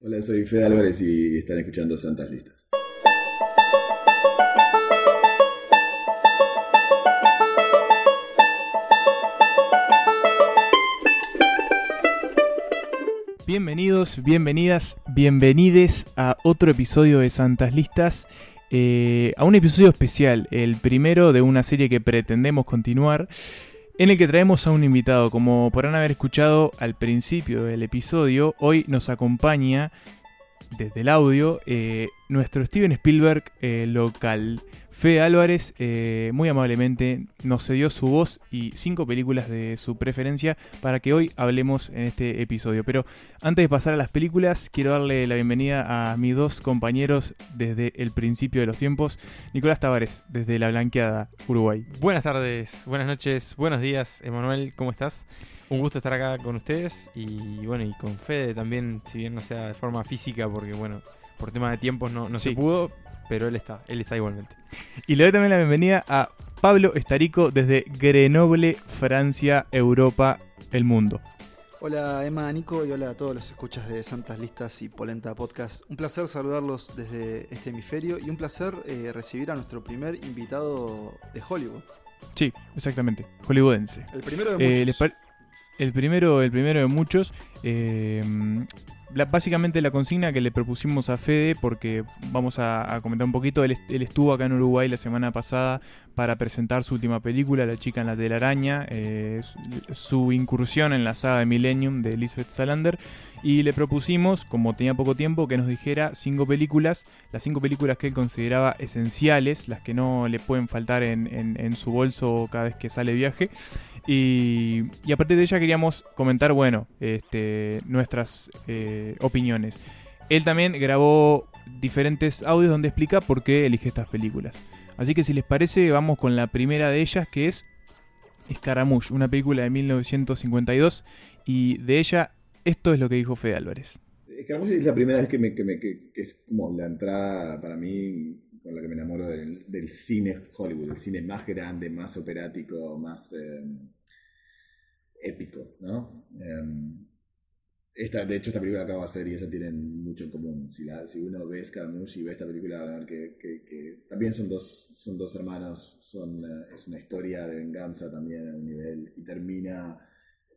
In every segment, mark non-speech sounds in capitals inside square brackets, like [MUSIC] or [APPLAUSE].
Hola, soy Fede Álvarez y están escuchando Santas Listas. Bienvenidos, bienvenidas, bienvenides a otro episodio de Santas Listas. eh, a un episodio especial, el primero de una serie que pretendemos continuar, en el que traemos a un invitado. Como podrán haber escuchado al principio del episodio, hoy nos acompaña desde el audio eh, nuestro Steven Spielberg eh, local. Fede Álvarez eh, muy amablemente nos cedió su voz y cinco películas de su preferencia para que hoy hablemos en este episodio. Pero antes de pasar a las películas, quiero darle la bienvenida a mis dos compañeros desde el principio de los tiempos. Nicolás Tavares, desde La Blanqueada, Uruguay. Buenas tardes, buenas noches, buenos días, Emanuel, ¿cómo estás? Un gusto estar acá con ustedes y bueno, y con Fede también, si bien no sea de forma física, porque bueno, por tema de tiempos no, no Sí. se pudo, pero él está, él está igualmente. Y le doy también la bienvenida a Pablo Estarico desde Grenoble, Francia, Europa, el mundo. Hola Emma, Nico y hola a todos los escuchas de Santas Listas y Polenta Podcast. Un placer saludarlos desde este hemisferio y un placer eh, recibir a nuestro primer invitado de Hollywood. Sí, exactamente, hollywoodense. El primero de Eh, muchos. el primero, el primero de muchos. eh, la- básicamente la consigna que le propusimos a Fede, porque vamos a, comentar un poquito, él, est- él estuvo acá en Uruguay la semana pasada para presentar su última película, La chica en la telaraña, eh, su, su incursión en la saga de Millennium de Elizabeth Salander, y le propusimos, como tenía poco tiempo, que nos dijera cinco películas, las cinco películas que él consideraba esenciales, las que no le pueden faltar en, su bolso cada vez que sale viaje. Y, y a partir de ella queríamos comentar, bueno, este, nuestras eh, opiniones. Él también grabó diferentes audios donde explica por qué elige estas películas. Así que si les parece, vamos con la primera de ellas, que es Scaramouche, una película de 1952. Y de ella, esto es lo que dijo Fede Álvarez. Escaramouche es la primera vez que, me, que, me- es como la entrada para mí con la que me enamoro del, del cine Hollywood, el cine más grande, más operático, más eh, épico, ¿no? Eh, esta, de hecho, esta película que acabo de hacer y esa tienen mucho en común. Si, la, si uno ve Scaramouche y ve esta película, van a ver que, que- que también son dos, son dos hermanos, son, eh, es una historia de venganza también a un nivel y termina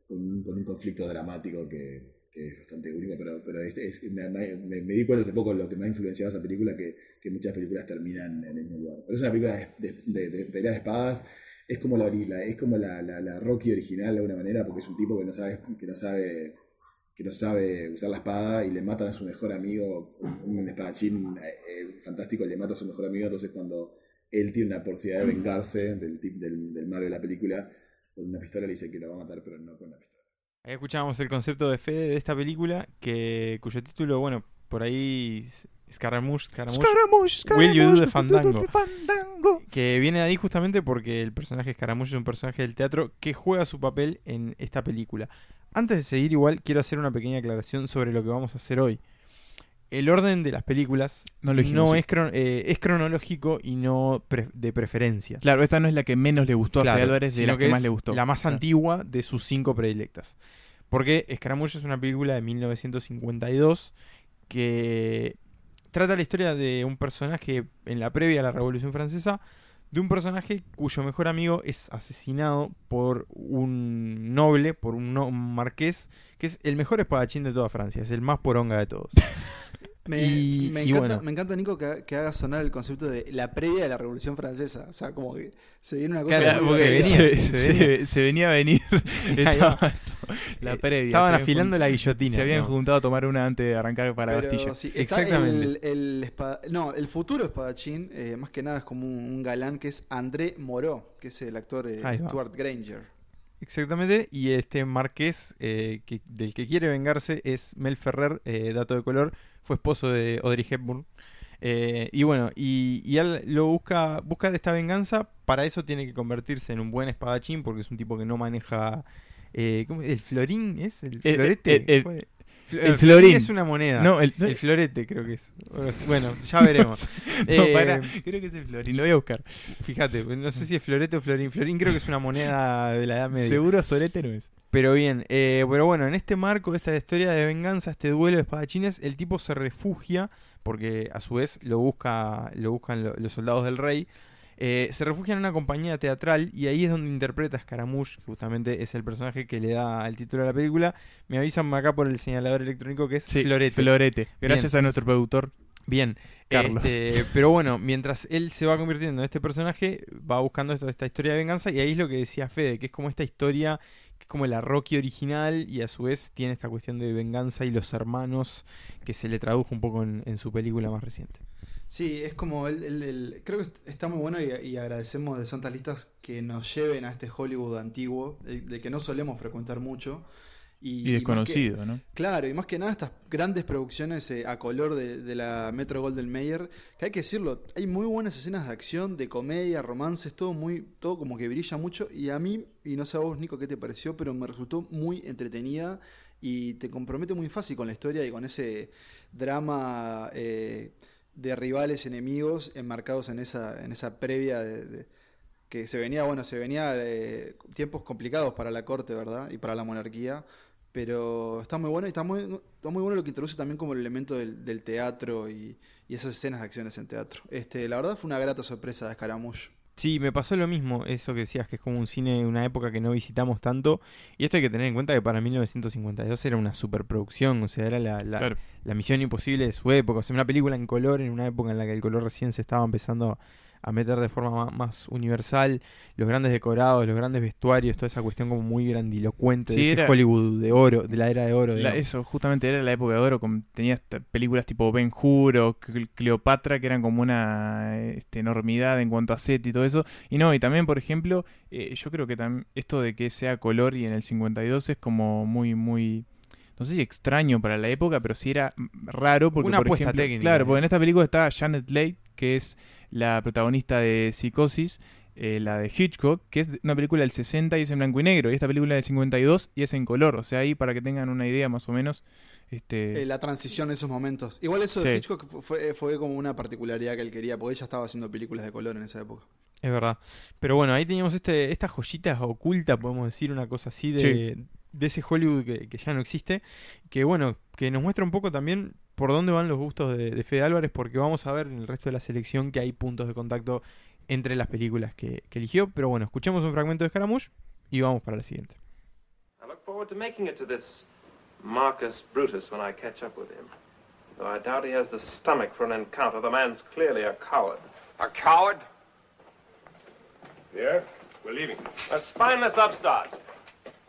con, con un conflicto dramático que, que es bastante único, pero, pero es- me, me- me- di cuenta hace poco lo que me ha influenciado esa película, que, que muchas películas terminan en el mismo lugar. Pero es una película de, de, de- de de espadas, es como la, ori- la- es como la, la- la Rocky original de alguna manera, porque es un tipo que no sabe, que no sabe que no sabe usar la espada y le matan a su mejor amigo, un espadachín eh, eh, fantástico le mata a su mejor amigo, entonces cuando él tiene la posibilidad de vengarse del, del, del malo de la película, con una pistola le dice que lo va a matar, pero no con la pistola. Ahí escuchábamos el concepto de Fede de esta película, que cuyo título, bueno, por ahí Scaramouche, Scaramouche, Will You Do the Fandango? que viene de ahí justamente porque el personaje Scaramouche es un personaje del teatro que juega su papel en esta película. Antes de seguir igual quiero hacer una pequeña aclaración sobre lo que vamos a hacer hoy. El orden de las películas No lo dijimos, sí. es, cron- eh, es cronológico y no pre- de preferencia. Claro, esta no es la que menos le gustó a Claro, Fede Álvarez, de las que, más le gustó. La más Claro. antigua de sus cinco predilectas. Porque Scaramouche es una película de 1952 que trata la historia de un personaje en la previa a la Revolución Francesa, de un personaje cuyo mejor amigo es asesinado por un noble, por un, no- un marqués, que es el mejor espadachín de toda Francia, es el más poronga de todos. [LAUGHS] me, y- me y encanta, bueno. me encanta, Nico, que, ha- que haga sonar el concepto de la previa de la Revolución Francesa. O sea, como que se viene una cosa Claro, venía, se, se se- se venía a venir. [LAUGHS] Estaba- [LAUGHS] la Eh, previa. Estaban afilando la guillotina. Se habían ¿no? juntado a tomar una antes de arrancar para la Pero Bastilla. sí, Exactamente. El, el espada- no, el futuro espadachín, eh, más que nada es como un, un galán que es André Moreau, que es el actor eh. Stuart Granger. Exactamente, y este marqués eh, que, del que quiere vengarse es Mel Ferrer, eh, dato de color, fue esposo de Audrey Hepburn. Eh, y bueno, y, y él lo busca, busca de esta venganza, para eso tiene que convertirse en un buen espadachín, porque es un tipo que no maneja... Eh, ¿cómo? ¿El florín es? ¿El Eh, florete? eh, eh. El florín. es una moneda. No, el, florete creo que es. Bueno, ya [LAUGHS] veremos. no, creo que es el florín, lo voy a buscar. Fíjate, no sé si es florete o florín. Florín creo que es una moneda de la Edad Media. Seguro Sorete no es. Pero bien, eh, pero bueno, en este marco, esta historia de venganza, este duelo de espadachines, el tipo se refugia, porque a su vez lo, busca, lo buscan lo- los soldados del rey, eh, se refugia en una compañía teatral y ahí es donde interpreta a Scaramouche, que justamente es el personaje que le da el título a la película. Me avisan acá por el señalador electrónico que es Florete. Florete. Gracias a nuestro productor. Bien, Carlos. este, pero bueno, mientras él se va convirtiendo en este personaje, va buscando esta historia de venganza y ahí es lo que decía Fede, que es como esta historia, que es como la Rocky original y a su vez tiene esta cuestión de venganza y los hermanos que se le tradujo un poco en, en su película más reciente. Sí, es como el, el- el- creo que est- está muy bueno y, y agradecemos de Santas Listas que nos lleven a este Hollywood antiguo, de, de que no solemos frecuentar mucho. Y, Y más que- desconocido, ¿no? claro, y más que nada estas grandes producciones eh, a color de, de la Metro Golden Mayer, que hay que decirlo, hay muy buenas escenas de acción, de comedia, romances, todo muy, todo como que brilla mucho. Y a mí, y no sé a vos, Nico, qué te pareció, pero me resultó muy entretenida y te compromete muy fácil con la historia y con ese drama eh, de rivales enemigos enmarcados en esa, en esa previa de, que se venía, bueno, se venía eh, tiempos complicados para la corte, ¿verdad? Y para la monarquía. Pero está muy bueno y está muy, está muy bueno lo que introduce también como el elemento del, del teatro y, y esas escenas de acciones en teatro. Este, la verdad fue una grata sorpresa de Scaramouche. Sí, me pasó lo mismo, eso que decías, que es como un cine de una época que no visitamos tanto. Y esto hay que tener en cuenta que para 1952 era una superproducción, o sea, era la, la, Claro. la misión imposible de su época. O sea, una película en color, en una época en la que el color recién se estaba empezando a meter de forma ma- más, universal. Los grandes decorados, los grandes vestuarios, toda esa cuestión como muy grandilocuente Sí, de ese era- Hollywood de oro, de la era de oro. La- eso, justamente era la época de oro. con- tenía películas tipo Ben Hur o Cle- Cleopatra que eran como una este, enormidad en cuanto a set y todo eso. Y no, y también, por ejemplo, eh, yo creo que esto de que sea color y en el 52 es como muy, muy. No sé si extraño para la época, pero sí era raro porque, Una por apuesta ejemplo, técnica, claro, porque en esta película está Janet Leigh, que es la protagonista de Psicosis, eh, la de Hitchcock, que es una película del 60 y es en blanco y negro, y esta película del 52 y es en color, o sea, ahí para que tengan una idea más o menos, este, Eh, la transición en esos momentos. Igual eso de Sí. Hitchcock fu- fue, fue como una particularidad que él quería, porque ella estaba haciendo películas de color en esa época. Es verdad. Pero bueno, ahí teníamos este, esta joyita oculta, podemos decir, una cosa así de, Sí. de ese Hollywood que, que ya no existe. Que bueno, que nos muestra un poco también por dónde van los gustos de, de Fede Álvarez, porque vamos a ver en el resto de la selección que hay puntos de contacto entre las películas que, que eligió. Pero bueno, escuchemos un fragmento de Scaramouche y vamos para la siguiente. I look forward to making it to this Marcus Brutus when I catch up with him. Though I doubt he has the stomach for an encounter. The man's clearly a coward. A coward? Yeah? We're leaving. A spineless upstart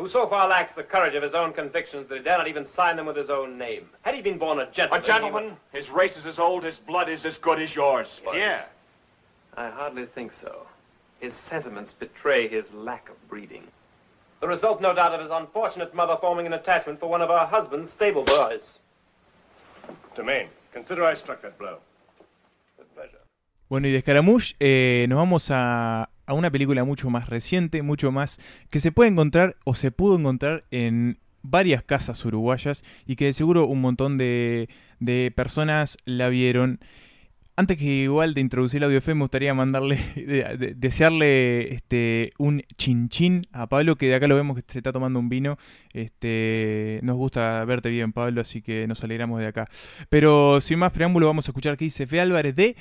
who so far lacks the courage of his own convictions that he dare not even sign them with his own name. Had he been born a A gentleman... he would- gentleman? His race is as old, his blood is as good as yours. Yeah. I hardly think so. His sentiments betray his lack of breeding. The result, no doubt, of his unfortunate mother forming an attachment for one of her husband's stable boys. Domain, consider I struck that blow. With pleasure. Bueno, y de Scaramouche eh, nos vamos a, a una película mucho más reciente, mucho más que se puede encontrar o se pudo encontrar en varias casas uruguayas y que de seguro un montón de, de personas la vieron. Antes que igual de introducir el audio fe, me gustaría mandarle, [LAUGHS] de- de- desearle este, un chinchín a Pablo, que de acá lo vemos que se está tomando un vino. Este, nos gusta verte bien, Pablo, así que nos alegramos de acá. Pero sin más preámbulo, vamos a escuchar qué dice Fe Álvarez de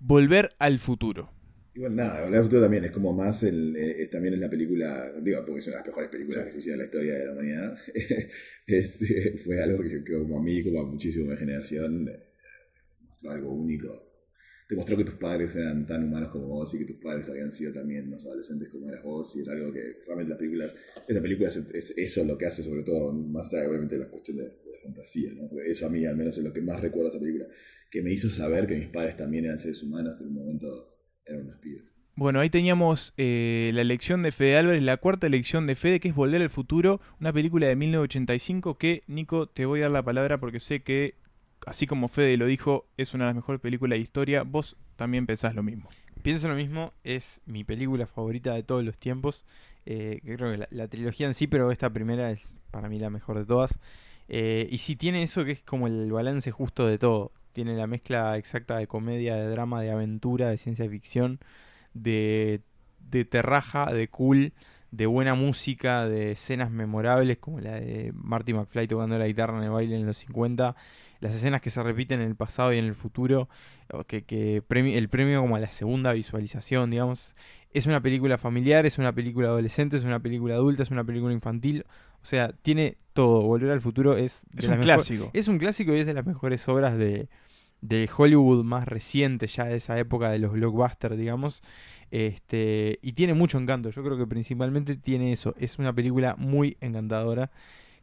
Volver al futuro. Y bueno, nada, Volver al futuro también es como más, el, eh, es- también es la película, digo, porque es una de las mejores películas que se hicieron en la historia de la humanidad. [LAUGHS] Es, eh, fue algo que, que como a mí, como a muchísima generación, eh, mostró algo único. Te mostró que tus padres eran tan humanos como vos y que tus padres habían sido también unos adolescentes como eras vos y era algo que realmente las películas, esa película es, es eso lo que hace sobre todo, más allá obviamente de la cuestión de, de fantasía, ¿no? Porque eso a mí al menos es lo que más recuerdo de esa película, que me hizo saber que mis padres también eran seres humanos, que en un momento eran unos pibes. Bueno, ahí teníamos eh, la elección de Fede Álvarez, la cuarta elección de Fede, que es Volver al futuro, una película de 1985 que, Nico, te voy a dar la palabra porque sé que, así como Fede lo dijo, es una de las mejores películas de historia. Vos también pensás lo mismo. Pienso lo mismo, es mi película favorita de todos los tiempos. eh, creo que la, la trilogía en sí, pero esta primera es para mí la mejor de todas. Eh, y sí tiene eso que es como el balance justo de todo. Tiene la mezcla exacta de comedia, de drama, de aventura, de ciencia ficción, de, de terraja, de cool, de buena música, de escenas memorables como la de Marty McFly tocando la guitarra en el baile en los 50, las escenas que se repiten en el pasado y en el futuro, que, que premi- el premio como a la segunda visualización, digamos. Es una película familiar, es una película adolescente, es una película adulta, es una película infantil. O sea, tiene todo. Volver al futuro es... Es un clásico. Es un clásico y es de las mejores obras de, de Hollywood más reciente, ya de esa época de los blockbusters, digamos. Este, y tiene mucho encanto. Yo creo que principalmente tiene eso. Es una película muy encantadora.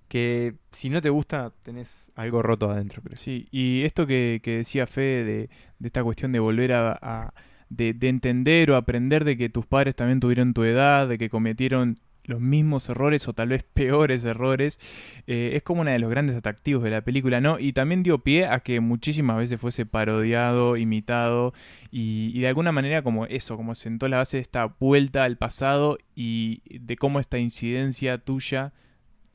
Que si no te gusta, tenés algo roto adentro, creo. Sí, y esto que, que decía Fede de, de esta cuestión de volver a, de entender o aprender de que tus padres también tuvieron tu edad, de que cometieron los mismos errores o tal vez peores errores, eh, es como uno de los grandes atractivos de la película, ¿no? Y también dio pie a que muchísimas veces fuese parodiado, imitado, y, de alguna manera como eso, como sentó la base de esta vuelta al pasado y de cómo esta incidencia tuya,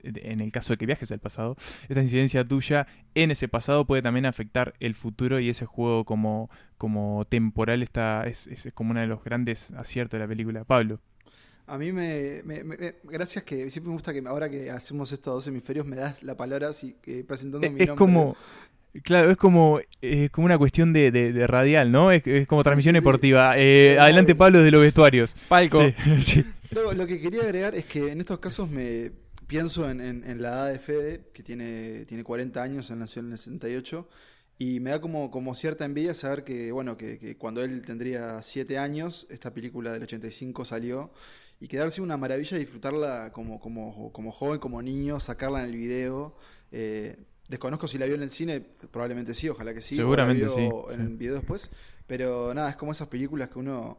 en el caso de que viajes al pasado, esta incidencia tuya en ese pasado puede también afectar el futuro y ese juego como, como temporal está, es, es como uno de los grandes aciertos de la película. Pablo. A mí me, me- me- me- Gracias que siempre me gusta que ahora que hacemos estos dos hemisferios me das la palabra así que presentando Es, mi es nombre. como... Claro, es como, es como una cuestión de, de- de radial, ¿no? Es, es como transmisión sí, sí. deportiva. Eh, Sí, adelante. Pablo, desde los vestuarios. Palco. Sí, [LAUGHS] sí. Lo, lo que quería agregar es que en estos casos me pienso en, en- en la edad de Fede, que tiene, tiene 40 años, él nació en el 68, y me da como, como cierta envidia saber que, bueno, que, que cuando él tendría 7 años, esta película del 85 salió, y quedarse una maravilla disfrutarla como, como, como joven, como niño, sacarla en el video. eh, desconozco si la vio en el cine, probablemente sí, ojalá que sí. o la Seguramente vio sí, En el video después, pero nada, es como esas películas que uno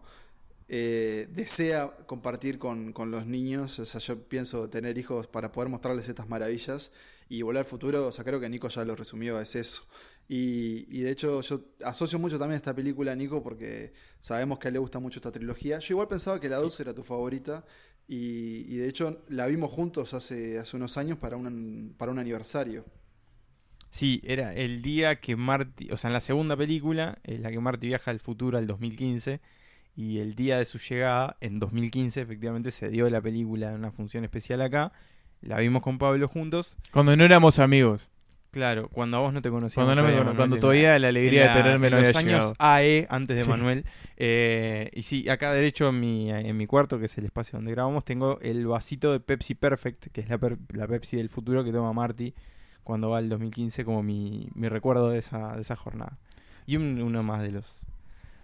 eh, desea compartir con, con los niños. O sea, yo pienso tener hijos para poder mostrarles estas maravillas. Y Volver al Futuro, o sea, creo que Nico ya lo resumió, es eso. Y, y de hecho yo asocio mucho también esta película a Nico porque sabemos que a él le gusta mucho esta trilogía. Yo igual pensaba que la 2 era tu favorita y, y de hecho la vimos juntos hace, hace unos años para un, para un aniversario. Sí, era el día que Marty, o sea, en la segunda película, en la que Marty viaja al futuro al 2015, y el día de su llegada, en 2015, efectivamente, se dio la película en una función especial acá, la vimos con Pablo juntos, Cuando no éramos amigos. Claro, cuando a vos no te conocíamos. Cuando, no me- todavía, cuando todavía la alegría de tenerme en no los había años llegado. AE, antes de Sí. Manuel. Eh, y sí, acá derecho en mi, en mi cuarto, que es el espacio donde grabamos, tengo el vasito de Pepsi Perfect, que es la, per- la Pepsi del futuro que toma Marty cuando va al 2015, como mi, mi recuerdo de esa, de esa jornada. Y un- uno más de los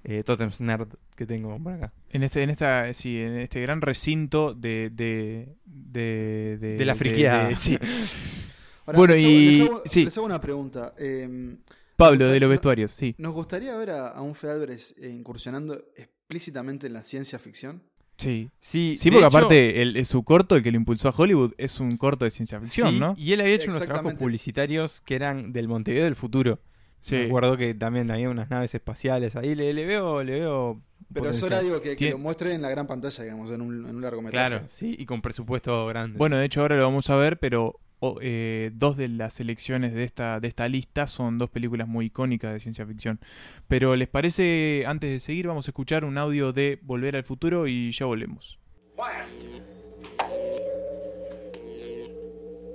eh, Totems Nerd que tengo por acá. En este, en esta, sí, en este gran recinto de, de, de, De la friqueada. de- sí. [LAUGHS] Ahora, Bueno, les hago, y- les hago- sí. les hago una pregunta. Eh, Pablo, de los vestuarios, sí. ¿Nos gustaría ver a, a un Fede Álvarez eh, incursionando explícitamente en la ciencia ficción? Sí. Sí, Sí, porque hecho- aparte el, su corto, el que lo impulsó a Hollywood, es un corto de ciencia ficción, sí, ¿no? Y él había hecho unos trabajos publicitarios que eran del Montevideo del futuro. Sí. Me acuerdo que también había unas naves espaciales ahí. Le, le veo, le veo. Pero eso era digo que, lo muestre en la gran pantalla, digamos, en un, en un largometraje. Claro, sí, y con presupuesto grande. Bueno, de hecho ahora lo vamos a ver, pero o- eh, dos de las selecciones de esta, de esta lista son dos películas muy icónicas de ciencia ficción. Pero ¿les parece, antes de seguir, vamos a escuchar un audio de Volver al Futuro y ya volvemos? Quiet.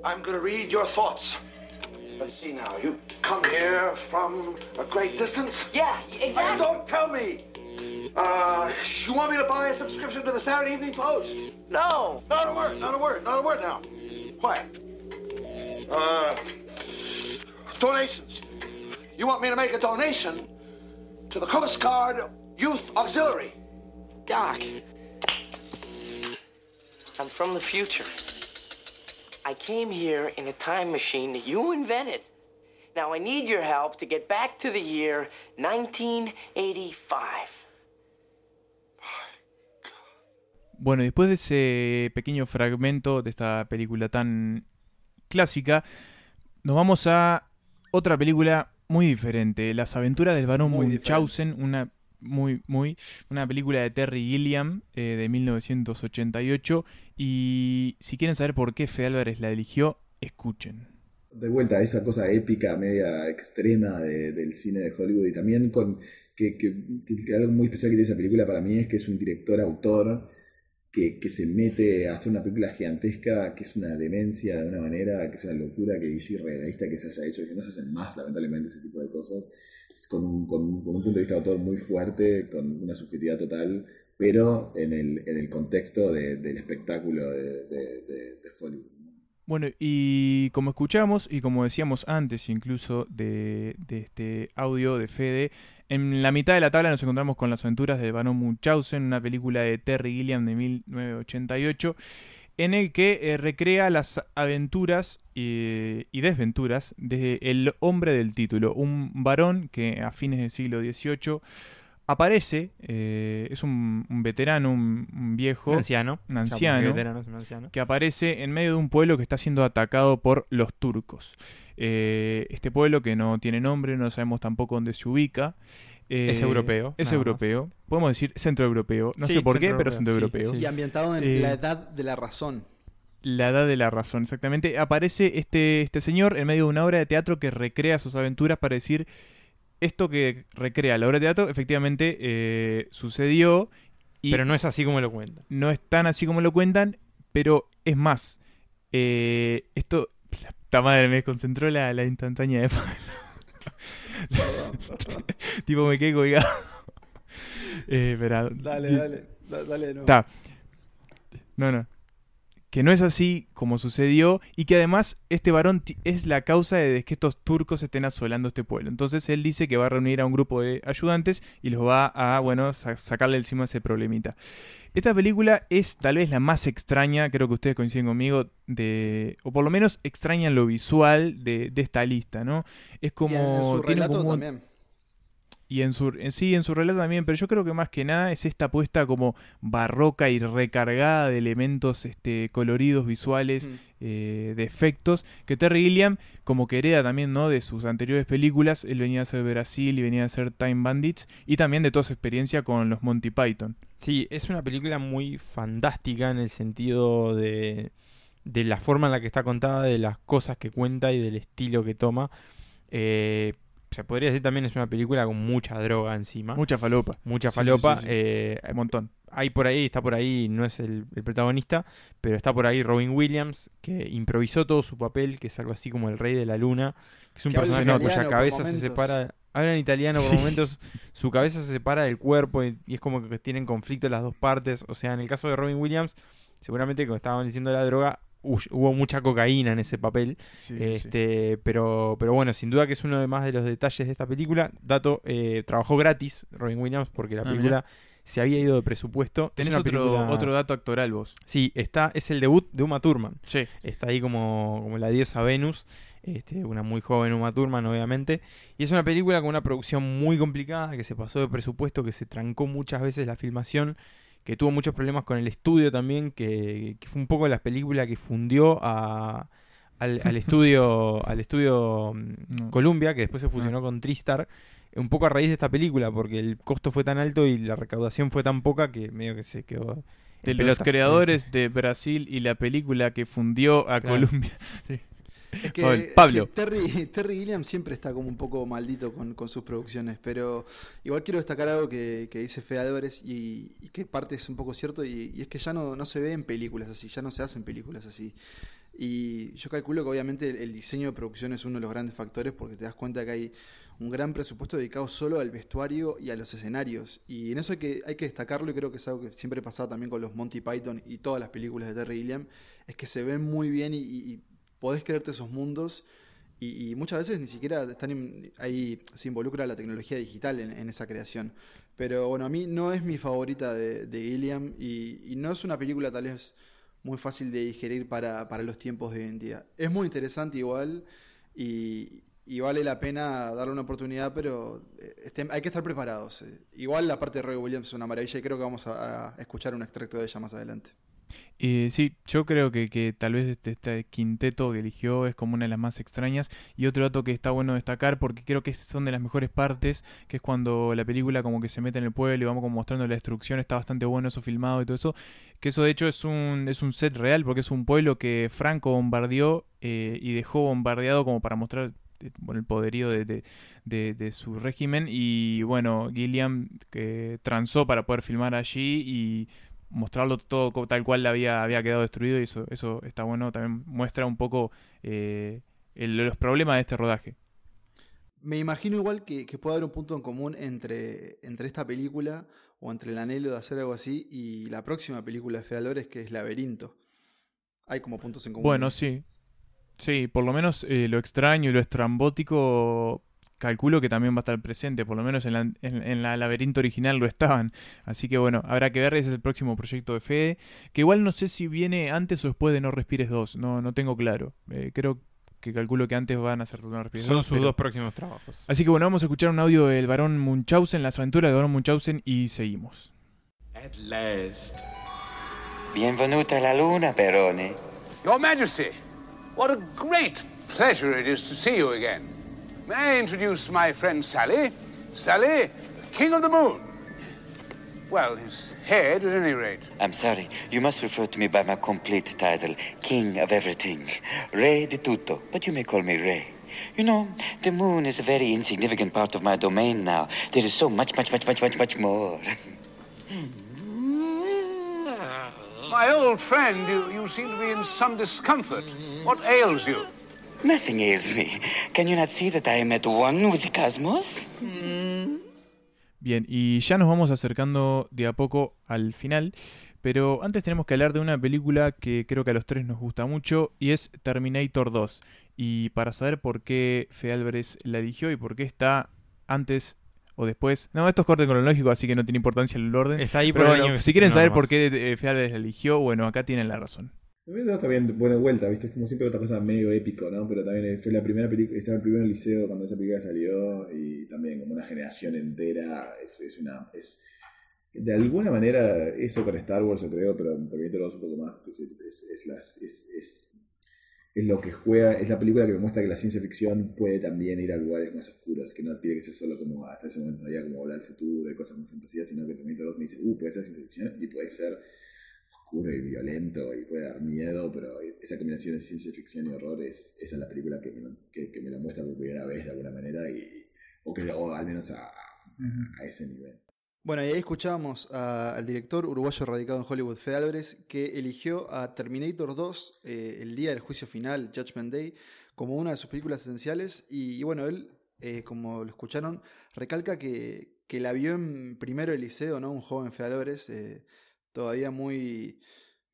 I'm going to read your thoughts. Let's see now. You come here from a great distance? Yeah, exactly. Don't tell me. Uh, you want me to buy a subscription to the Saturday Evening Post? No. Not a word, not a word, not a word now. Quiet. Uh, donations. You want me to make a donation to the Coast Guard Youth Auxiliary? Doc. I'm from the future. I came here in a time machine that you invented. Now I need your help to get back to the year 1985. Bueno, después de ese pequeño fragmento de esta película tan clásica, nos vamos a otra película muy diferente, Las aventuras del barón Muy Munchausen, una muy muy una película de Terry Gilliam eh, de 1988 y si quieren saber por qué Fede Álvarez la eligió, escuchen. de vuelta a esa cosa épica, media extrema de- del cine de Hollywood y también con que, que- que algo muy especial que tiene esa película para mí es que es un director-autor que, se mete a hacer una película gigantesca que es una demencia de una manera, que es una locura, que es irrealista que se haya hecho, que no se hacen más lamentablemente ese tipo de cosas, con un, con, un- punto de vista de autor muy fuerte, con una subjetividad total, pero en el, en el contexto de- del espectáculo de, Hollywood. Bueno, y como escuchamos y como decíamos antes incluso de este audio de Fede, en la mitad de la tabla nos encontramos con las aventuras de Barón Munchausen, una película de Terry Gilliam de 1988, en el que eh, recrea las aventuras eh, y desventuras de el hombre del título, un varón que a fines del siglo XVIII aparece, eh, es un, un veterano, un, un viejo, Un anciano. un anciano, veterano es un anciano. que aparece en medio de un pueblo que está siendo atacado por los turcos. Eh, este pueblo que no tiene nombre, no sabemos tampoco dónde se ubica. eh, Es europeo, Es más. europeo. Podemos decir centroeuropeo. No Sí, sé por qué, pero centroeuropeo, centroeuropeo. sí, sí. Y ambientado en Eh, la edad de la razón. La edad de la razón, exactamente. Aparece este, este señor en medio de una obra de teatro que recrea sus aventuras para decir esto que recrea la obra de teatro efectivamente eh, sucedió y Pero no es así como lo cuenta. no es tan así como lo cuentan, pero es más. eh, esto. La puta madre, me desconcentró la, la instantánea de Pablo. [LAUGHS] tipo, me quedé colgado. [LAUGHS] Eh, espera. Dale, dale, da- dale nuevo. Está. No, no. Que no es así como sucedió y que además este varón es la causa de que estos turcos estén asolando este pueblo. Entonces él dice que va a reunir a un grupo de ayudantes y los va a, bueno, sa- sacarle encima ese problemita. Esta película es tal vez la más extraña, creo que ustedes coinciden conmigo, de, o por lo menos extraña en lo visual de, de esta lista, ¿no? Es como... Y en, en su tiene relato como un- también. Y en su, en sí, en su relato también, pero yo creo que más que nada es esta apuesta como barroca y recargada de elementos este, coloridos, visuales, Mm. eh, de efectos, que Terry Gilliam como que hereda también ¿no? de sus anteriores películas, él venía a hacer Brasil y venía a hacer Time Bandits, y también de toda su experiencia con los Monty Python. Sí, es una película muy fantástica en el sentido de, de la forma en la que está contada, de las cosas que cuenta y del estilo que toma. Eh, se podría decir también es una película con mucha droga encima. Mucha falopa, mucha Sí, sí, falopa. sí, sí. eh, un montón. hay por ahí, está por ahí, no es el, el protagonista, pero está por ahí Robin Williams, que improvisó todo su papel, que es algo así como el rey de la luna, que es un Que personaje cuya cabeza se separa, habla en italiano por Sí. momentos, su cabeza se separa del cuerpo y, y es como que tienen conflicto las dos partes, o sea, en el caso de Robin Williams, seguramente como estaban diciendo la droga, hubo mucha cocaína en ese papel, Sí, sí. este, pero, pero bueno, sin duda que es uno de más de los detalles de esta película. Dato, eh, trabajó gratis Robin Williams porque la Ah, película se había ido de presupuesto. Es Tenés otro, película- otro dato actoral vos. Sí, está, es el debut de Uma Thurman. Sí. Está ahí como, como la diosa Venus, este, una muy joven Uma Thurman, obviamente. Y es una película con una producción muy complicada, que se pasó de presupuesto, que se trancó muchas veces la filmación, que tuvo muchos problemas con el estudio también, que, que fue un poco la película que fundió a, al, al estudio, [LAUGHS] al estudio mm, No. Columbia, que después se fusionó con Tristar. Un poco a raíz de esta película, porque el costo fue tan alto y la recaudación fue tan poca que medio que se quedó. De los creadores de Brasil y la película que fundió a Claro. Colombia. [LAUGHS] Es que, Pablo. es Pablo. que Terry, Terry Gilliam siempre está como un poco maldito con, con sus producciones, pero igual quiero destacar algo que, que dice Álvarez y, y que parte es un poco cierto, y, y es que ya no, no se ve en películas así, ya no se hacen películas así. Y yo calculo que obviamente el, el diseño de producción es uno de los grandes factores porque te das cuenta que hay un gran presupuesto dedicado solo al vestuario y a los escenarios. Y en eso hay que, hay que destacarlo y creo que es algo que siempre pasaba también con los Monty Python y todas las películas de Terry Gilliam, es que se ven muy bien y podés creerte esos mundos y, muchas veces ni siquiera están ahí se involucra la tecnología digital en, esa creación. Pero bueno, a mí no es mi favorita de, de Gilliam y, no es una película tal vez muy fácil de digerir para, para los tiempos de hoy en día. Es muy interesante igual y, vale la pena darle una oportunidad, pero eh, este- hay que estar preparados. Igual la parte de Roy Williams es una maravilla y creo que vamos a escuchar un extracto de ella más adelante. Eh, sí, yo creo que, que tal vez este, este quinteto que eligió es como una de las más extrañas. Y otro dato que está bueno destacar, porque creo que son de las mejores partes, que es cuando la película como que se mete en el pueblo y vamos como mostrando la destrucción, está bastante bueno eso filmado y todo eso. Que eso de hecho es un, es un set real, porque es un pueblo que Franco bombardeó eh, y dejó bombardeado como para mostrar eh, el poderío de, de, su régimen. Y bueno, Gilliam que transó para poder filmar allí y mostrarlo todo tal cual había, había quedado destruido y eso, eso está bueno, también muestra un poco eh, el- los problemas de este rodaje. Me imagino igual que, que puede haber un punto en común entre, entre esta película o entre el anhelo de hacer algo así y la próxima película de Fede Álvarez que es Laberinto. Hay como puntos en común. Bueno, sí. Sí, por lo menos eh, lo extraño y lo estrambótico calculo que también va a estar presente, por lo menos en la, en, en la laberinto original lo estaban. Así que bueno, habrá que ver, ese es el próximo proyecto de Fede, que igual no sé si viene antes o después de No Respires 2, no, no tengo claro. Eh, creo que calculo que antes van a hacer No Respires Son 2. sus pero- dos próximos trabajos. Así que bueno, vamos a escuchar un audio del varón Munchausen, las aventuras del varón Munchausen y seguimos. At last. Benvenuta alla luna, Perone. Your Majesty, what a great pleasure it is to see you again. May I introduce my friend Sally? Sally, the King of the Moon. Well, his head at any rate. I'm sorry, you must refer to me by my complete title, King of Everything. Re di tutto, but you may call me Re. You know, the moon is a very insignificant part of my domain now. There is so much, much, much, much, much, much more. My old friend, you, you seem to be in some discomfort. What ails you? Nothing ails me. Can you not see that I am at one with the cosmos? Bien, y ya nos vamos acercando de a poco al final, pero antes tenemos que hablar de una película que creo que a los tres nos gusta mucho y es Terminator 2. Y para saber por qué Fede Álvarez la eligió y por qué está antes o después. No, esto es corte cronológico, así que no tiene importancia el orden. Está ahí pero por el bueno, año si quieren saber por qué eh, Fede Álvarez la eligió, bueno, acá tienen la razón. Está bien, buena vuelta, ¿viste? Es como siempre otra cosa medio épico, ¿no? Pero también fue la primera película, estaba en el primer liceo cuando esa película salió y también como una generación entera, es, es una... Es, de alguna manera, eso con Star Wars, yo creo, pero Terminator 2 un poco más, es, es, es, las- es, lo que juega, es la película que me muestra que la ciencia ficción puede también ir a lugares más oscuros, que no tiene que ser solo como hasta ese momento sabía como hablar del futuro y cosas muy fantasías, sino que Terminator 2 me dice, uh, puede ser ciencia ficción y puede ser oscuro y violento y puede dar miedo, pero esa combinación de ciencia ficción y horror es, esa es la película que me, que, que me lo muestra por primera vez de alguna manera y, o, que, o al menos a, a ese nivel. Bueno, y ahí escuchábamos a- al director uruguayo radicado en Hollywood, Fede Álvarez, que eligió a Terminator 2, eh, el día del juicio final, Judgment Day, como una de sus películas esenciales. Y, y bueno, él, eh, como lo escucharon, recalca que, que la vio en primero el liceo, ¿no? Un joven Fede Álvarez, eh, todavía muy,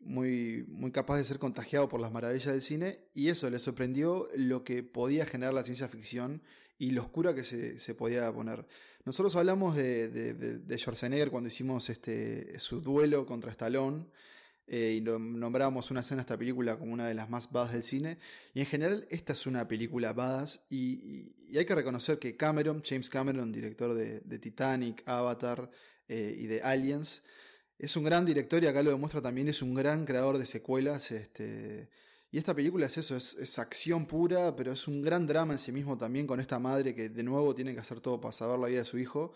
muy, muy capaz de ser contagiado por las maravillas del cine. Y eso le sorprendió lo que podía generar la ciencia ficción y lo oscura que se, se podía poner. Nosotros hablamos de, de, de- Schwarzenegger cuando hicimos este, su duelo contra Stallone eh, y nom- nombramos una escena de esta película como una de las más badass del cine. Y en general esta es una película badass y, y- y hay que reconocer que Cameron, James Cameron, director de, de Titanic, Avatar eh, y de Aliens, es un gran director y acá lo demuestra también, es un gran creador de secuelas. Este, y esta película es eso, es, acción pura, pero es un gran drama en sí mismo también con esta madre que de nuevo tiene que hacer todo para salvar la vida de su hijo.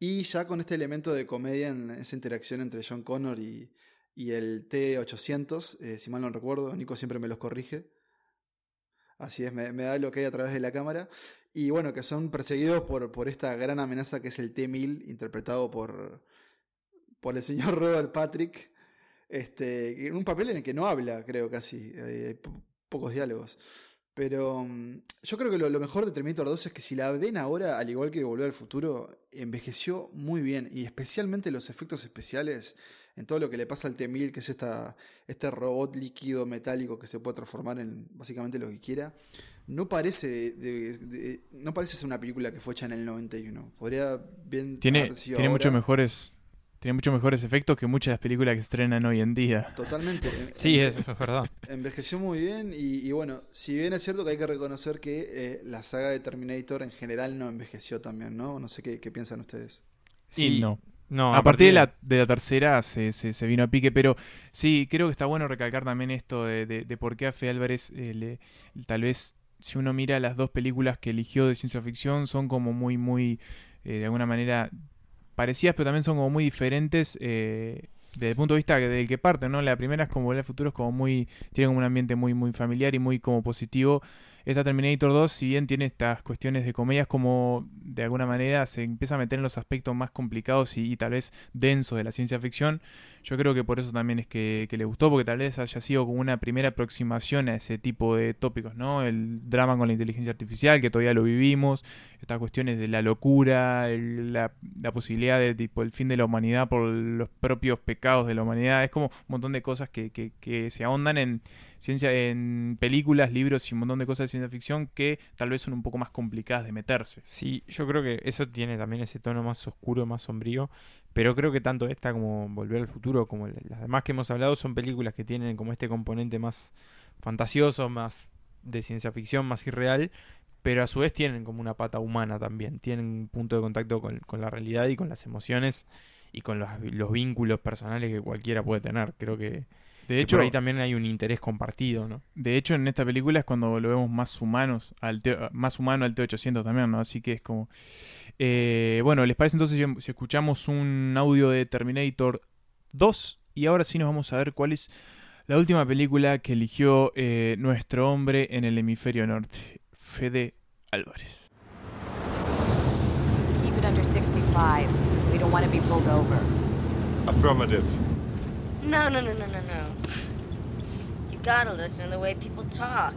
Y ya con este elemento de comedia en esa interacción entre John Connor y, y el T-800, eh, si mal no recuerdo, Nico siempre me los corrige. Así es, me, me da lo que hay a través de la cámara. Y bueno, que son perseguidos por, por esta gran amenaza que es el T-1000, interpretado por, por el señor [LAUGHS] Robert Patrick. Este, en un papel en el que no habla, creo casi. eh, Hay po- pocos diálogos. Pero mm, yo creo que lo, lo mejor de Terminator 2 es que si la ven ahora, al igual que Volver al Futuro, envejeció muy bien. Y especialmente los efectos especiales en todo lo que le pasa al T-1000, que es esta, este robot líquido metálico que se puede transformar en básicamente lo que quiera. No parece, de- de- no parece ser una película que fue hecha en el 91. Podría bien Tiene, tiene mucho ahora. mejores tiene mucho mejores efectos que muchas de las películas que se estrenan hoy en día. Totalmente. En- Sí, eso es verdad. Envejeció muy bien y, y bueno, si bien es cierto que hay que reconocer que eh, la saga de Terminator en general no envejeció también, ¿no? No sé qué, qué piensan ustedes. Sí, no. No, a, partir de la, de la tercera se, se, se, vino a pique, pero sí, creo que está bueno recalcar también esto de, de, de por qué a Fe Álvarez eh, le, tal vez si uno mira las dos películas que eligió de ciencia ficción son como muy, muy, eh, de alguna manera parecidas, pero también son como muy diferentes eh, desde el punto de vista del que parten, ¿no? La primera es como Volver al Futuro, es como muy, tiene como un ambiente muy, muy familiar y muy como positivo esta Terminator 2, si bien tiene estas cuestiones de comedias, como de alguna manera se empieza a meter en los aspectos más complicados y, tal vez densos de la ciencia ficción, yo creo que por eso también es que, que, le gustó, porque tal vez haya sido como una primera aproximación a ese tipo de tópicos, ¿no? El drama con la inteligencia artificial, que todavía lo vivimos, estas cuestiones de la locura, el, la, la, posibilidad de tipo el fin de la humanidad por los propios pecados de la humanidad, es como un montón de cosas que, que, que se ahondan en ciencia en películas, libros y un montón de cosas de ciencia ficción que tal vez son un poco más complicadas de meterse. Sí, yo creo que eso tiene también ese tono más oscuro, más sombrío, pero creo que tanto esta como Volver al Futuro, como las demás que hemos hablado, son películas que tienen como este componente más fantasioso, más de ciencia ficción, más irreal, pero a su vez tienen como una pata humana también, tienen un punto de contacto con, la realidad y con las emociones y con los, vínculos personales que cualquiera puede tener. Creo que, de hecho, por ahí también hay un interés compartido, ¿no? De hecho, en esta película es cuando lo vemos más humanos, al más humano al T800 también, ¿no? Así que es como... Eh, bueno, ¿les parece entonces si escuchamos un audio de Terminator 2? Y ahora sí nos vamos a ver cuál es la última película que eligió eh, nuestro hombre en el hemisferio norte, Fede Álvarez. Keep it under 65. We don't want to be pulled over. Affirmative. No, no, no, no, no, no. You gotta listen to the way people talk.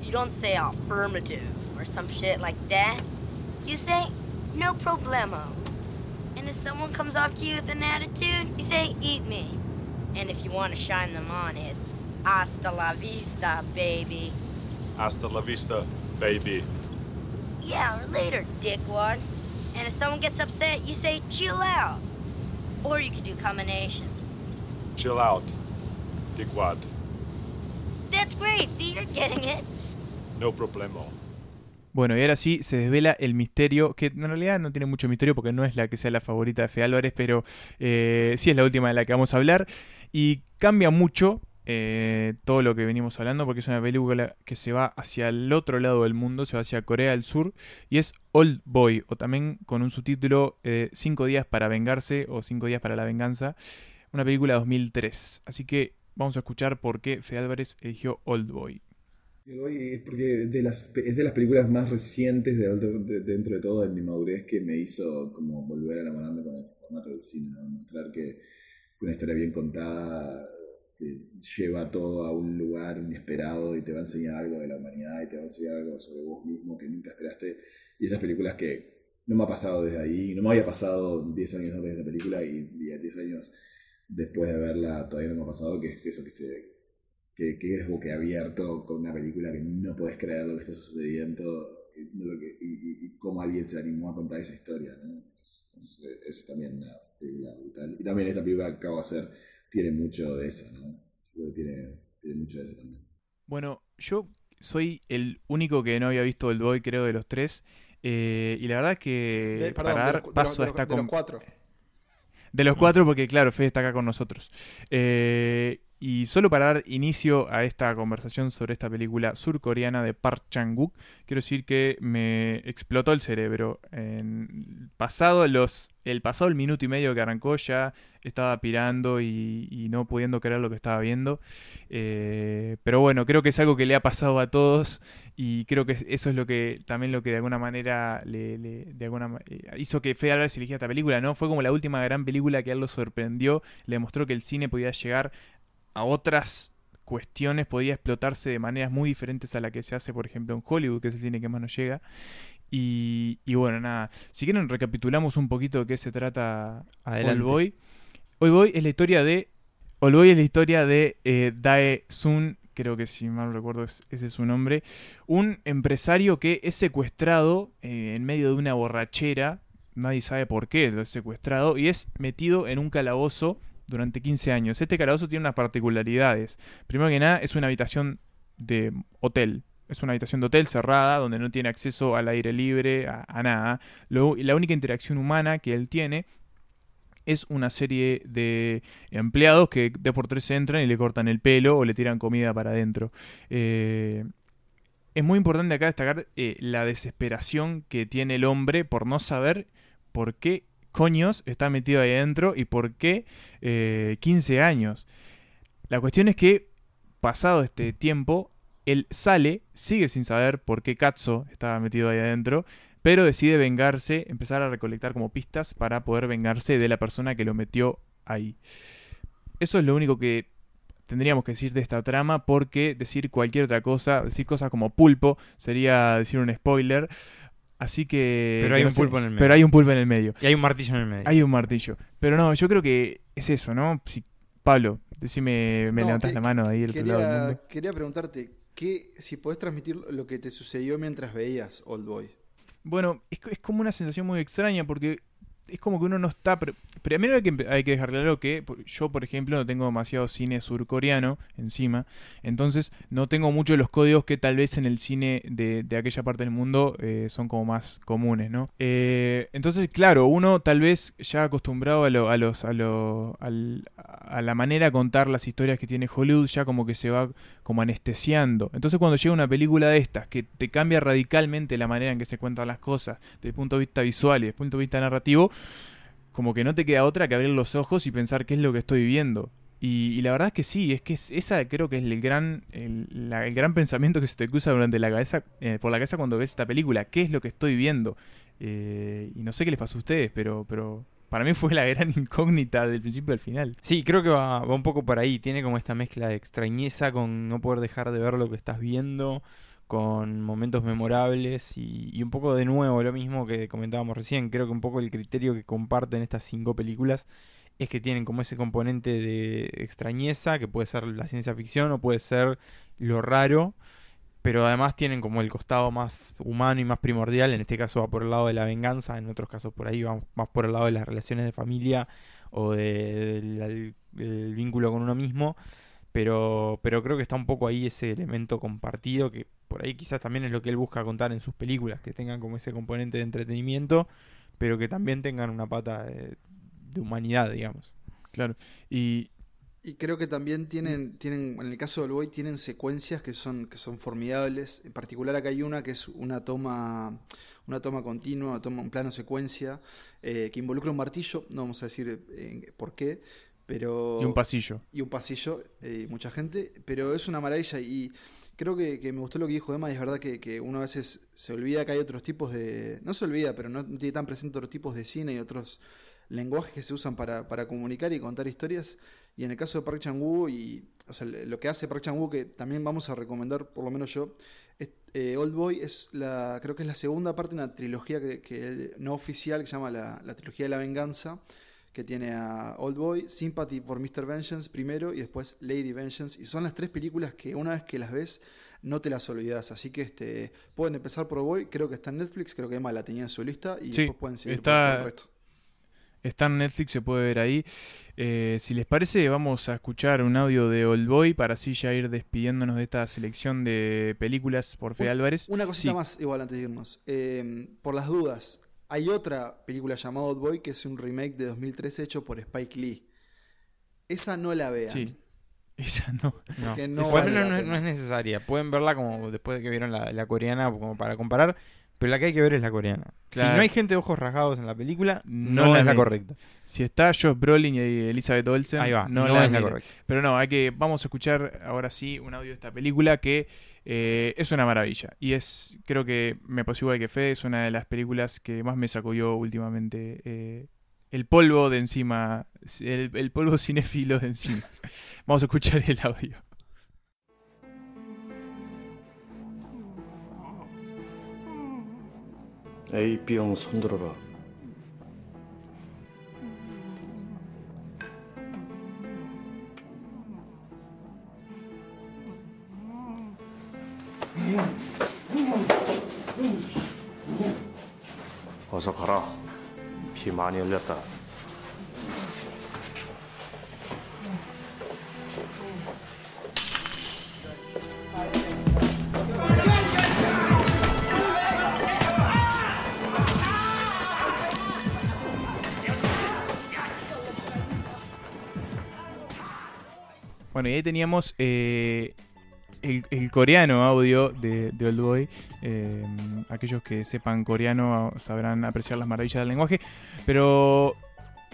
You don't say affirmative or some shit like that. You say no problemo. And if someone comes off to you with an attitude, you say eat me. And if you want to shine them on, it's hasta la vista, baby. Hasta la vista, baby. Yeah, or later, dickwad. And if someone gets upset, you say chill out. Or you could do combinations. Chill out, dickwad. That's great. See, you're getting it. No problemo. Bueno, y ahora sí se desvela el misterio, que en realidad no tiene mucho misterio porque no es la que sea la favorita de Fe Álvarez, pero eh, sí es la última de la que vamos a hablar. Y cambia mucho eh, todo lo que venimos hablando porque es una película que se va hacia el otro lado del mundo, se va hacia Corea del Sur y es Old Boy, o también con un subtítulo eh, Cinco días para vengarse o Cinco días para la venganza, una película de 2003. Así que vamos a escuchar por qué Fe Álvarez eligió Old Boy. Es porque de las, es de las películas más recientes de, de, dentro de todo de mi madurez que me hizo como volver a enamorarme con el formato del cine, ¿no? mostrar que una historia bien contada te lleva todo a un lugar inesperado y te va a enseñar algo de la humanidad y te va a enseñar algo sobre vos mismo que nunca esperaste. Y esas películas que no me ha pasado desde ahí, no me había pasado 10 años antes de esa película y 10 años después de verla todavía no me ha pasado, que es eso que se que, que es boquiabierto con una película que no puedes creer lo que está sucediendo y, y, y, cómo alguien se animó a contar esa historia. ¿no? Es, es, es, también una película brutal. Y también esta película que acabo de hacer tiene mucho de eso, ¿no? Tiene, tiene mucho de eso también. Bueno, yo soy el único que no había visto el Boy, creo, de los tres. Eh, y la verdad es que de, perdón, para dar de, paso de, a esta... de los cuatro. De los cuatro, porque claro, Fede está acá con nosotros. Eh, y solo para dar inicio a esta conversación sobre esta película surcoreana de Park Chan-wook, quiero decir que me explotó el cerebro. En pasado los, el pasado el minuto y medio que arrancó ya estaba pirando y, y no pudiendo creer lo que estaba viendo. Eh, pero bueno, creo que es algo que le ha pasado a todos y creo que eso es lo que también lo que de alguna manera le, le de alguna hizo que Fede Álvarez eligiera esta película, ¿no? Fue como la última gran película que a él lo sorprendió, le demostró que el cine podía llegar a otras cuestiones podía explotarse de maneras muy diferentes a la que se hace, por ejemplo, en Hollywood, que es el cine que más nos llega. Y, y bueno, nada, si quieren recapitulamos un poquito de qué se trata Old Boy. Old Boy es la historia de... Old Boy es la historia de eh, Dae Sun, creo que si mal recuerdo es, ese es su nombre, un empresario que es secuestrado eh, en medio de una borrachera, nadie sabe por qué lo es secuestrado, y es metido en un calabozo durante 15 años. Este calabozo tiene unas particularidades. Primero que nada, es una habitación de hotel. Es una habitación de hotel cerrada, donde no tiene acceso al aire libre, a, nada. La única interacción humana que él tiene es una serie de empleados que de por tres entran y le cortan el pelo o le tiran comida para adentro. Eh, es muy importante acá destacar eh, la desesperación que tiene el hombre por no saber por qué coños está metido ahí adentro y por qué 15 eh, años. La cuestión es que, pasado este tiempo, él sale, sigue sin saber por qué Katzo estaba metido ahí adentro, pero decide vengarse, empezar a recolectar como pistas para poder vengarse de la persona que lo metió ahí. Eso es lo único que tendríamos que decir de esta trama, porque decir cualquier otra cosa, decir cosas como pulpo, sería decir un spoiler. Así que. Pero hay un pulpo en el medio. Pero hay un pulpo en el medio. Y hay un martillo en el medio. Hay un martillo. Pero no, yo creo que es eso, ¿no? Si, Pablo, decime, me levantas la mano ahí del quería, lado del. Quería preguntarte, ¿qué, si podés transmitir lo que te sucedió mientras veías Old Boy? Bueno, es, es como una sensación muy extraña porque es como que uno no está. Primero hay que, hay que dejar claro que yo, por ejemplo, no tengo demasiado cine surcoreano encima. Entonces, no tengo muchos de los códigos que tal vez en el cine de, de aquella parte del mundo eh, son como más comunes, ¿no? Eh, entonces, claro, uno tal vez ya acostumbrado a, lo, a los. A, lo, a la manera de contar las historias que tiene Hollywood, ya como que se va como anestesiando. Entonces, cuando llega una película de estas que te cambia radicalmente la manera en que se cuentan las cosas, desde el punto de vista visual y desde el punto de vista narrativo, como que no te queda otra que abrir los ojos y pensar qué es lo que estoy viendo. Y, la verdad es que sí, es que esa creo que es el gran, el, gran pensamiento que se te cruza durante la cabeza, eh, por la cabeza cuando ves esta película. ¿Qué es lo que estoy viendo? Eh, y no sé qué les pasó a ustedes, pero, pero para mí fue la gran [LAUGHS] incógnita del principio al final. Sí, creo que va, va un poco por ahí. Tiene como esta mezcla de extrañeza con no poder dejar de ver lo que estás viendo con momentos memorables y, un poco de nuevo lo mismo que comentábamos recién. Creo que un poco el criterio que comparten estas cinco películas es que tienen como ese componente de extrañeza, que puede ser la ciencia ficción o puede ser lo raro, pero además tienen como el costado más humano y más primordial, en este caso va por el lado de la venganza, en otros casos por ahí va más por el lado de las relaciones de familia o del vínculo con uno mismo. Pero, pero creo que está un poco ahí ese elemento compartido que por ahí quizás también es lo que él busca contar en sus películas, que tengan como ese componente de entretenimiento, pero que también tengan una pata de, humanidad, digamos. Claro, y... Y creo que también tienen, tienen, en el caso del Boy, tienen secuencias que son, que son formidables. En particular acá hay una que es una toma, una toma continua, toma, un plano secuencia, eh, que involucra un martillo, no vamos a decir eh, por qué, pero, y un pasillo. Y un pasillo, eh, mucha gente, pero es una maravilla y creo que, me gustó lo que dijo Emma y es verdad que, que, uno a veces se olvida que hay otros tipos de... No se olvida, pero no tiene tan presente otros tipos de cine y otros lenguajes que se usan para, para comunicar y contar historias. Y en el caso de Park Chan-wook y o sea, lo que hace Park Chan-wook, que también vamos a recomendar, por lo menos yo, eh, Old Boy es la, creo que es la segunda parte de una trilogía que, no oficial que se llama la, la trilogía de la venganza que tiene a Old Boy, Sympathy for Mr. Vengeance primero y después Lady Vengeance. Y son las tres películas que una vez que las ves no te las olvidas. Así que este pueden empezar por Boy, creo que está en Netflix, creo que Emma la tenía en su lista y después pueden seguir está, por el resto. Está en Netflix, se puede ver ahí. Eh, si les parece, vamos a escuchar un audio de Old Boy para así ya ir despidiéndonos de esta selección de películas por Fe Álvarez. Una cosita más, igual antes de irnos. Eh, por las dudas, hay otra película llamada Old Boy que es un remake de 2013 hecho por Spike Lee. Esa no la vean. Sí. [LAUGHS] Esa no. No. no, es necesaria. Pueden verla como después de que vieron la, coreana como para comparar. Pero la que hay que ver es la coreana. Si no hay gente de ojos rasgados en la película, no, es la correcta. Si está Josh Brolin y Elizabeth Olsen, no, es la correcta. Pero no, hay que vamos a escuchar ahora sí un audio de esta película que eh, es una maravilla. Y es, creo que me pasó igual que Fede, es una de las películas que más me sacudió últimamente. Eh, el polvo de encima, el, el polvo [LAUGHS] cinéfilo de encima. Vamos a escuchar el audio. A병 손들어라. 어서 가라. 피 많이 흘렸다. Bueno, y ahí teníamos eh, el, coreano audio de, de Old Boy. Eh, aquellos que sepan coreano sabrán apreciar las maravillas del lenguaje. Pero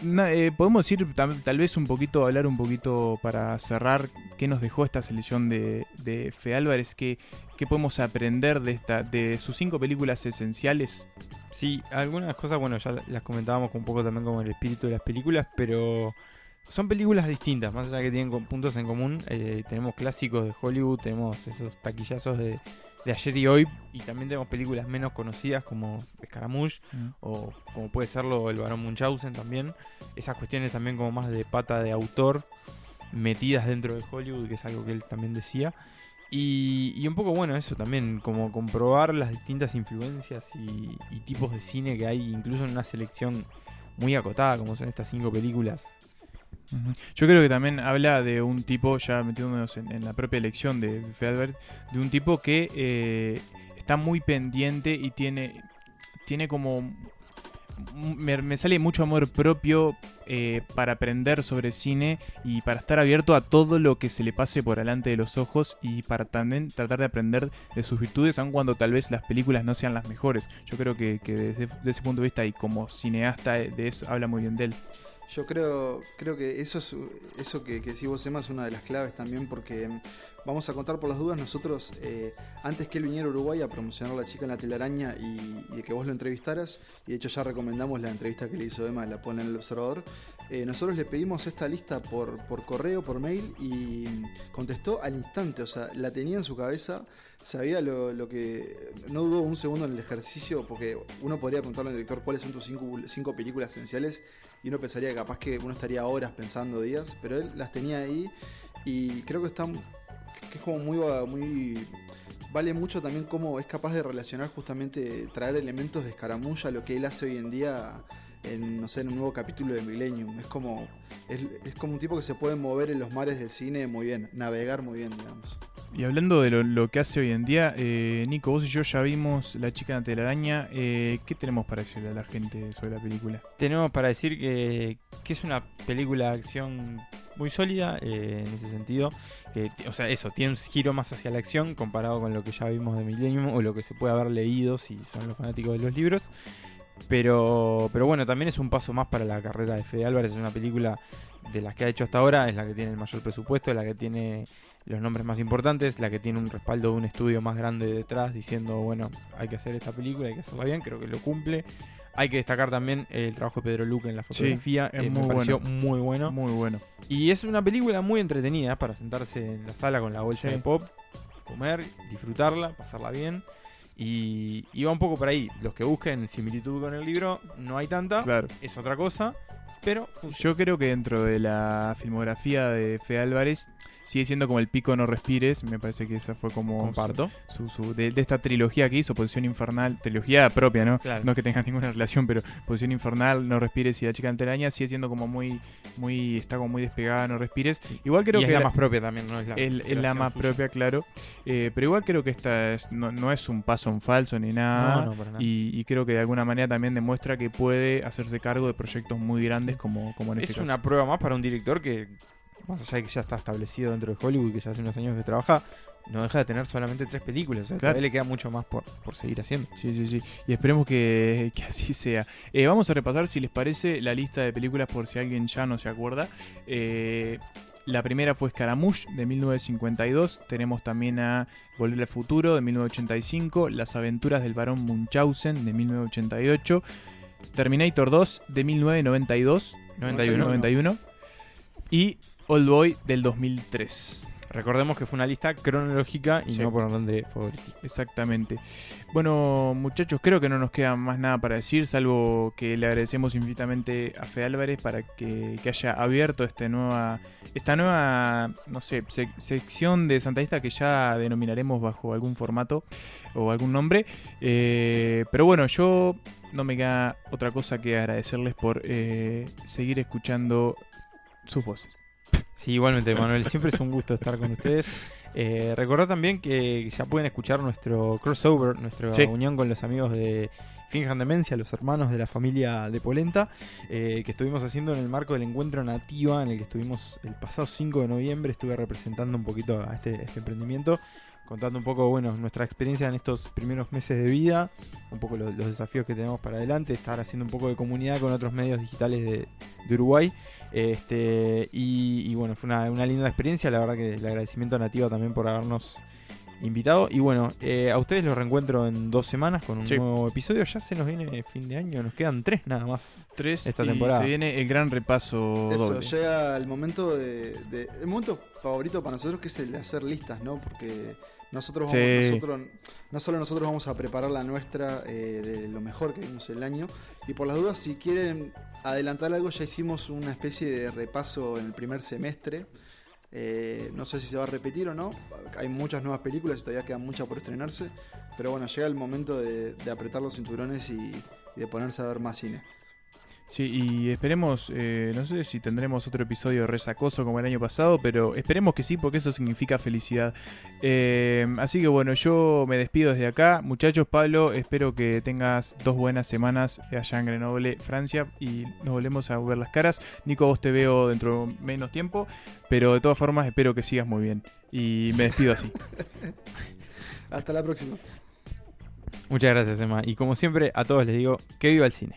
eh, podemos decir tal vez un poquito, hablar un poquito para cerrar qué nos dejó esta selección de, de Fe Álvarez, qué, qué podemos aprender de, esta, de sus cinco películas esenciales. Sí, algunas cosas, bueno, ya las comentábamos un poco también como el espíritu de las películas, pero son películas distintas, más allá de que tienen puntos en común. eh, tenemos clásicos de Hollywood, tenemos esos taquillazos de, de ayer y hoy, y también tenemos películas menos conocidas como Scaramouche, Mm. o como puede serlo El Barón Munchausen también. Esas cuestiones también como más de pata de autor, metidas dentro de Hollywood, que es algo que él también decía. Y, y un poco bueno eso también, como comprobar las distintas influencias y, y tipos de cine que hay, incluso en una selección muy acotada, como son estas cinco películas. Yo creo que también habla de un tipo, ya metiéndonos en, la propia elección de Fe Albert, de un tipo que eh, está muy pendiente y tiene, tiene como... Me, sale mucho amor propio eh, para aprender sobre cine y para estar abierto a todo lo que se le pase por delante de los ojos y para también tratar de aprender de sus virtudes, aun cuando tal vez las películas no sean las mejores. Yo creo que, que desde, desde ese punto de vista y como cineasta eh, de eso habla muy bien de él. Yo creo, creo que eso es eso que, que decís vos, Emma, es una de las claves también, porque mm, vamos a contar por las dudas, nosotros, eh, antes que él viniera a Uruguay a promocionar La chica en la telaraña y, y de que vos lo entrevistaras, y de hecho ya recomendamos la entrevista que le hizo Emma, la pone en el observador, eh, nosotros le pedimos esta lista por, por correo, por mail, y mm, contestó al instante, o sea, la tenía en su cabeza, sabía lo, lo que... No dudó un segundo en el ejercicio, porque uno podría preguntarle al director cuáles son tus cinco, cinco películas esenciales, y uno pensaría que capaz que uno estaría horas pensando días, pero él las tenía ahí y creo que está que es como muy va- muy vale mucho también cómo es capaz de relacionar justamente traer elementos de escaramulla lo que él hace hoy en día en no sé en un nuevo capítulo de Millennium es como es, es como un tipo que se puede mover en los mares del cine muy bien navegar muy bien digamos Y hablando de lo, lo que hace hoy en día, eh, Nico, vos y yo ya vimos La chica de la telaraña. Eh, ¿Qué tenemos para decirle a la gente sobre la película? Tenemos para decir que, que es una película de acción muy sólida eh, en ese sentido. Que, o sea, eso, tiene un giro más hacia la acción comparado con lo que ya vimos de Millennium o lo que se puede haber leído si son los fanáticos de los libros. Pero, pero bueno, también es un paso más para la carrera de Fede Álvarez. Es una película de las que ha hecho hasta ahora, es la que tiene el mayor presupuesto, es la que tiene los nombres más importantes, la que tiene un respaldo de un estudio más grande detrás diciendo, bueno, hay que hacer esta película, hay que hacerla bien, creo que lo cumple. Hay que destacar también el trabajo de Pedro Luque en la fotografía, es eh, muy me pareció bueno. muy bueno. Muy bueno. Y es una película muy entretenida para sentarse en la sala con la bolsa Sí. de pop, comer, disfrutarla, pasarla bien. Y, y va un poco por ahí. Los que busquen similitud con el libro, no hay tanta. Claro. Es otra cosa. Pero Yo creo que dentro de la filmografía de Fe Álvarez sigue siendo como el pico no respires. Me parece que esa fue como Comparto. su, su- de, de esta trilogía que hizo, Posición Infernal, trilogía propia, ¿no? Claro. No que tenga [LAUGHS] ninguna relación, pero Posición Infernal, No Respires y La Chica Anteraña sigue siendo como muy, muy, está como muy despegada, No Respires. Igual creo Y es que la más propia también, ¿no? Es la el- es la más suya. propia, claro. Eh, pero igual creo que esta es- no, no es un paso en falso ni nada. No, no, nada. Y, y creo que de alguna manera también demuestra que puede hacerse cargo de proyectos muy grandes como, como en este Es caso. una prueba más para un director que, más allá de que ya está establecido dentro de Hollywood que ya hace unos años que trabaja, no deja de tener solamente tres películas. O sea, Claro. todavía le queda mucho más por, por seguir haciendo. Sí, sí, sí. Y esperemos que, [LAUGHS] que así sea. Eh, vamos a repasar, si les parece, la lista de películas por si alguien ya no se acuerda. Eh, la primera fue Scaramouche de 1952. Tenemos también a Volver al Futuro de 1985. Las Aventuras del Barón Munchausen de 1988. Terminator 2 de 1992. 91. 91. Y Old Boy del 2003. Recordemos que fue una lista cronológica y Sí. no por orden de favorito. Exactamente. Bueno, muchachos, creo que no nos queda más nada para decir, salvo que le agradecemos infinitamente a Fe Álvarez para que, que haya abierto este nueva, esta nueva, no sé, sec- sección de Santista que ya denominaremos bajo algún formato o algún nombre. Eh, pero bueno, yo no me queda otra cosa que agradecerles por eh, seguir escuchando sus voces. Sí, igualmente, Manuel. Siempre es un gusto estar con ustedes. Eh, recordad también que ya pueden escuchar nuestro crossover, nuestra Sí. unión con los amigos de finjan demencia, los hermanos de la familia de Polenta, eh, que estuvimos haciendo en el marco del encuentro nativa en el que estuvimos el pasado 5 de noviembre, estuve representando un poquito a este, este emprendimiento contando un poco, bueno, nuestra experiencia en estos primeros meses de vida, un poco lo- los desafíos que tenemos para adelante, estar haciendo un poco de comunidad con otros medios digitales de, de Uruguay. Este, y, y bueno, fue una, una linda experiencia, la verdad que el agradecimiento a Nativa también por habernos invitado. Y bueno, eh, a ustedes los reencuentro en dos semanas con un Sí. nuevo episodio. Ya se nos viene fin de año, nos quedan tres nada más. Tres esta y temporada. se viene el gran repaso Eso, doble. llega el momento de, de- El momento favorito para nosotros que es el de hacer listas, ¿no? Porque nosotros, vamos- Sí. nosotros no solo nosotros vamos a preparar la nuestra eh, de lo mejor que vimos el año. Y por las dudas, si quieren adelantar algo, ya hicimos una especie de repaso en el primer semestre. Eh, no sé si se va a repetir o no. Hay muchas nuevas películas y todavía quedan muchas por estrenarse. Pero bueno, llega el momento de, apretar los cinturones y de ponerse a ver más cine. Sí, y esperemos, eh, no sé si tendremos otro episodio resacoso como el año pasado, pero esperemos que sí, porque eso significa felicidad. Eh, así que bueno, yo me despido desde acá. Muchachos, Pablo, espero que tengas dos buenas semanas allá en Grenoble, Francia, y nos volvemos a ver las caras. Nico, vos te veo dentro de menos tiempo, pero de todas formas espero que sigas muy bien. Y me despido así. [LAUGHS] Hasta la próxima. Muchas gracias, Emma. Y como siempre, a todos les digo que viva el cine.